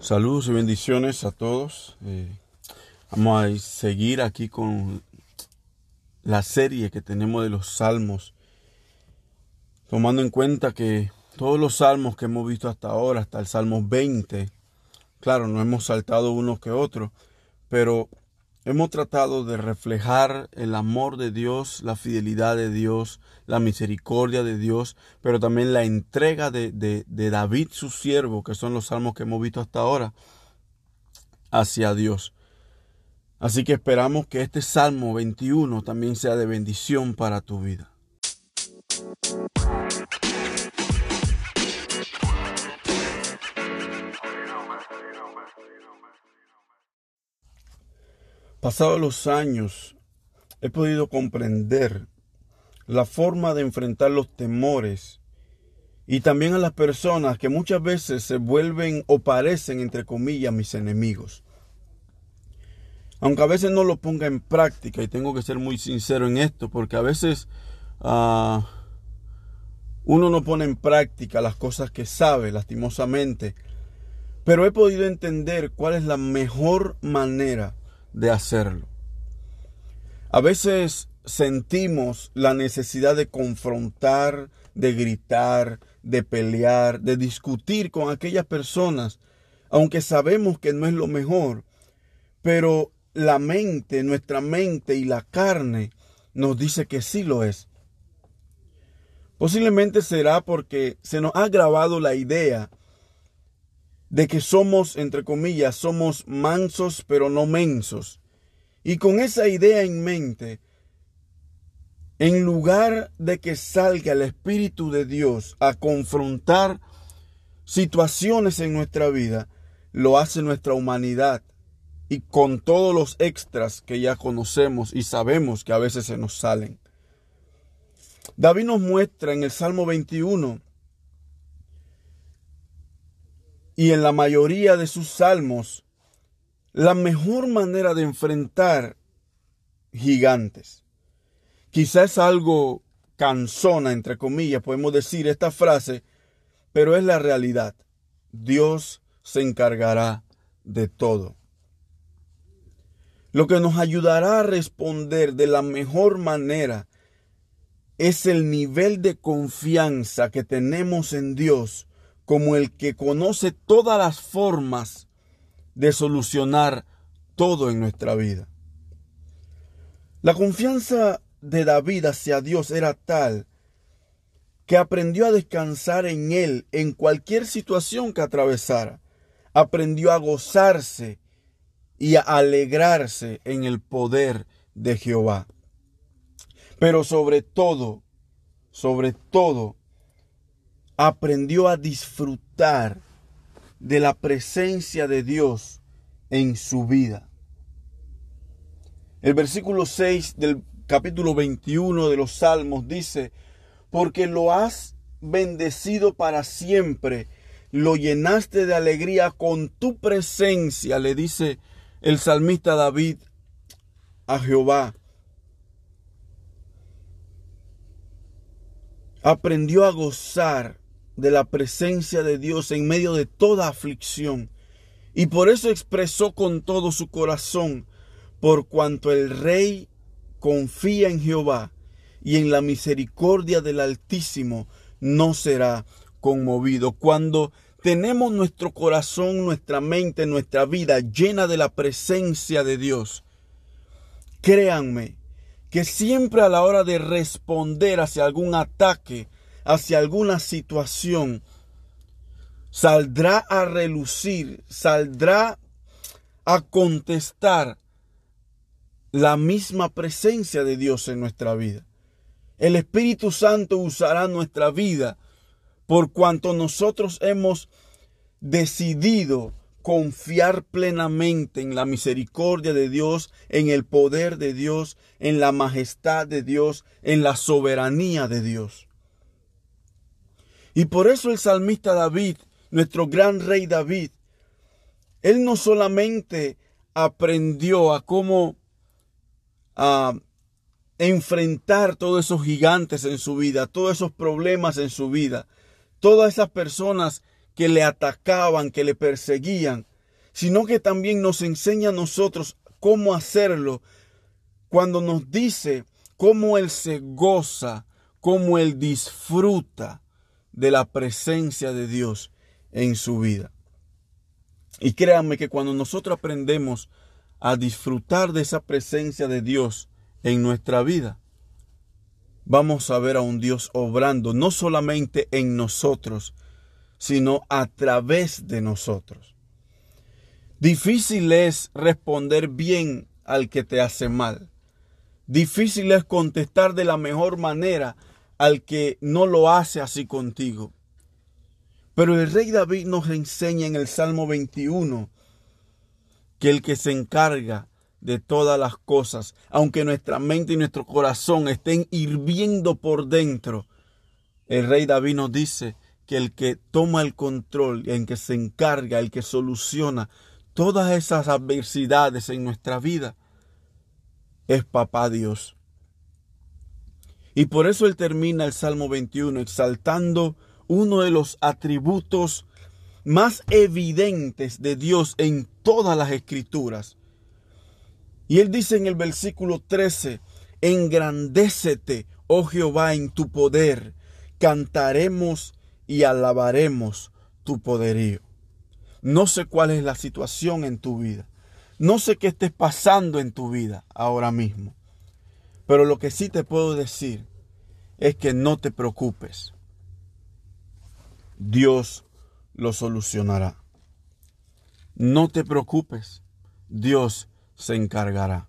Saludos y bendiciones a todos. Eh, vamos a seguir aquí con la serie que tenemos de los salmos, tomando en cuenta que todos los salmos que hemos visto hasta ahora, hasta el Salmo 20, claro, no hemos saltado uno que otro, pero hemos tratado de reflejar el amor de Dios, la fidelidad de Dios, la misericordia de Dios, pero también la entrega de, de, David, su siervo, que son los salmos que hemos visto hasta ahora, hacia Dios. Así que esperamos que este Salmo 21 también sea de bendición para tu vida. Pasados los años, he podido comprender la forma de enfrentar los temores y también a las personas que muchas veces se vuelven o parecen, entre comillas, mis enemigos. Aunque a veces no lo ponga en práctica, y tengo que ser muy sincero en esto, porque a veces ah, uno no pone en práctica las cosas que sabe, lastimosamente, pero he podido entender cuál es la mejor manera de hacerlo. A veces sentimos la necesidad de confrontar, de gritar, de pelear, de discutir con aquellas personas, aunque sabemos que no es lo mejor, pero la mente, nuestra mente y la carne nos dice que sí lo es. Posiblemente será porque se nos ha grabado la idea de que somos, entre comillas, somos mansos pero no mensos. Y con esa idea en mente, en lugar de que salga el Espíritu de Dios a confrontar situaciones en nuestra vida, lo hace nuestra humanidad y con todos los extras que ya conocemos y sabemos que a veces se nos salen. David nos muestra en el Salmo 21 y en la mayoría de sus salmos la mejor manera de enfrentar gigantes. Quizás algo cansona, entre comillas, podemos decir esta frase, pero es la realidad. Dios se encargará de todo. Lo que nos ayudará a responder de la mejor manera es el nivel de confianza que tenemos en Dios como el que conoce todas las formas de solucionar todo en nuestra vida. La confianza de David hacia Dios era tal que aprendió a descansar en Él en cualquier situación que atravesara. Aprendió a gozarse y a alegrarse en el poder de Jehová. Pero sobre todo, sobre todo, aprendió a disfrutar de la presencia de Dios en su vida. El versículo 6 del capítulo 21 de los Salmos dice, porque lo has bendecido para siempre, lo llenaste de alegría con tu presencia, le dice el salmista David a Jehová. Aprendió a gozar de la presencia de Dios en medio de toda aflicción. Y por eso expresó con todo su corazón, por cuanto el rey confía en Jehová y en la misericordia del Altísimo, no será conmovido. Cuando tenemos nuestro corazón, nuestra mente, nuestra vida llena de la presencia de Dios, créanme que siempre a la hora de responder hacia algún ataque, hacia alguna situación, saldrá a relucir, saldrá a contestar la misma presencia de Dios en nuestra vida. El Espíritu Santo usará nuestra vida por cuanto nosotros hemos decidido confiar plenamente en la misericordia de Dios, en el poder de Dios, en la majestad de Dios, en la soberanía de Dios. Y por eso el salmista David, nuestro gran rey David, él no solamente aprendió a cómo a enfrentar todos esos gigantes en su vida, todos esos problemas en su vida, todas esas personas que le atacaban, que le perseguían, sino que también nos enseña a nosotros cómo hacerlo cuando nos dice cómo Él se goza, cómo Él disfruta de la presencia de Dios en su vida. Y créanme que cuando nosotros aprendemos a disfrutar de esa presencia de Dios en nuestra vida, vamos a ver a un Dios obrando no solamente en nosotros, sino a través de nosotros. Difícil es responder bien al que te hace mal. Difícil es contestar de la mejor manera al que no lo hace así contigo. Pero el rey David nos enseña en el Salmo 21 que el que se encarga de todas las cosas, aunque nuestra mente y nuestro corazón estén hirviendo por dentro, el rey David nos dice que el que toma el control, el que se encarga, el que soluciona todas esas adversidades en nuestra vida, es papá Dios. Y por eso él termina el Salmo 21 exaltando uno de los atributos más evidentes de Dios en todas las escrituras. Y él dice en el versículo 13, engrandécete, oh Jehová, en tu poder, cantaremos y alabaremos tu poderío. No sé cuál es la situación en tu vida. No sé qué estés pasando en tu vida ahora mismo. Pero lo que sí te puedo decir es que no te preocupes. Dios lo solucionará. No te preocupes, Dios se encargará.